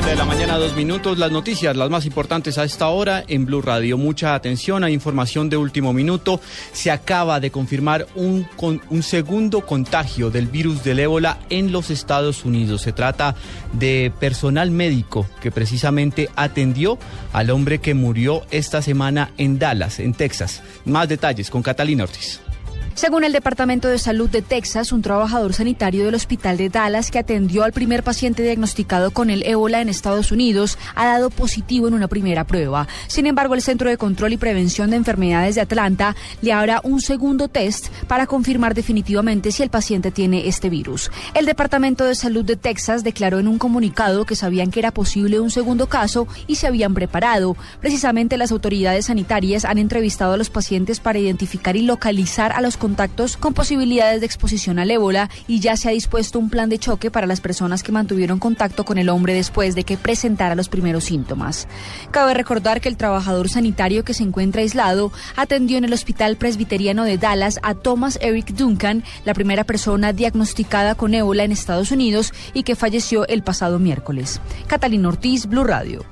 7 de la mañana, dos minutos. Las noticias, las más importantes a esta hora en Blue Radio. Mucha atención, hay información de último minuto. Se acaba de confirmar un, un segundo contagio del virus del ébola en los Estados Unidos. Se trata de personal médico que precisamente atendió al hombre que murió esta semana en Dallas, en Texas. Más detalles con Catalina Ortiz. Según el Departamento de Salud de Texas, un trabajador sanitario del hospital de Dallas que atendió al primer paciente diagnosticado con el ébola en Estados Unidos ha dado positivo en una primera prueba. Sin embargo, el Centro de Control y Prevención de Enfermedades de Atlanta le hará un segundo test para confirmar definitivamente si el paciente tiene este virus. El Departamento de Salud de Texas declaró en un comunicado que sabían que era posible un segundo caso y se habían preparado. Precisamente las autoridades sanitarias han entrevistado a los pacientes para identificar y localizar a los contactos con posibilidades de exposición al ébola y ya se ha dispuesto un plan de choque para las personas que mantuvieron contacto con el hombre después de que presentara los primeros síntomas. Cabe recordar que el trabajador sanitario que se encuentra aislado atendió en el Hospital Presbiteriano de Dallas a Thomas Eric Duncan, la primera persona diagnosticada con ébola en Estados Unidos y que falleció el pasado miércoles. Catalina Ortiz, Blue Radio.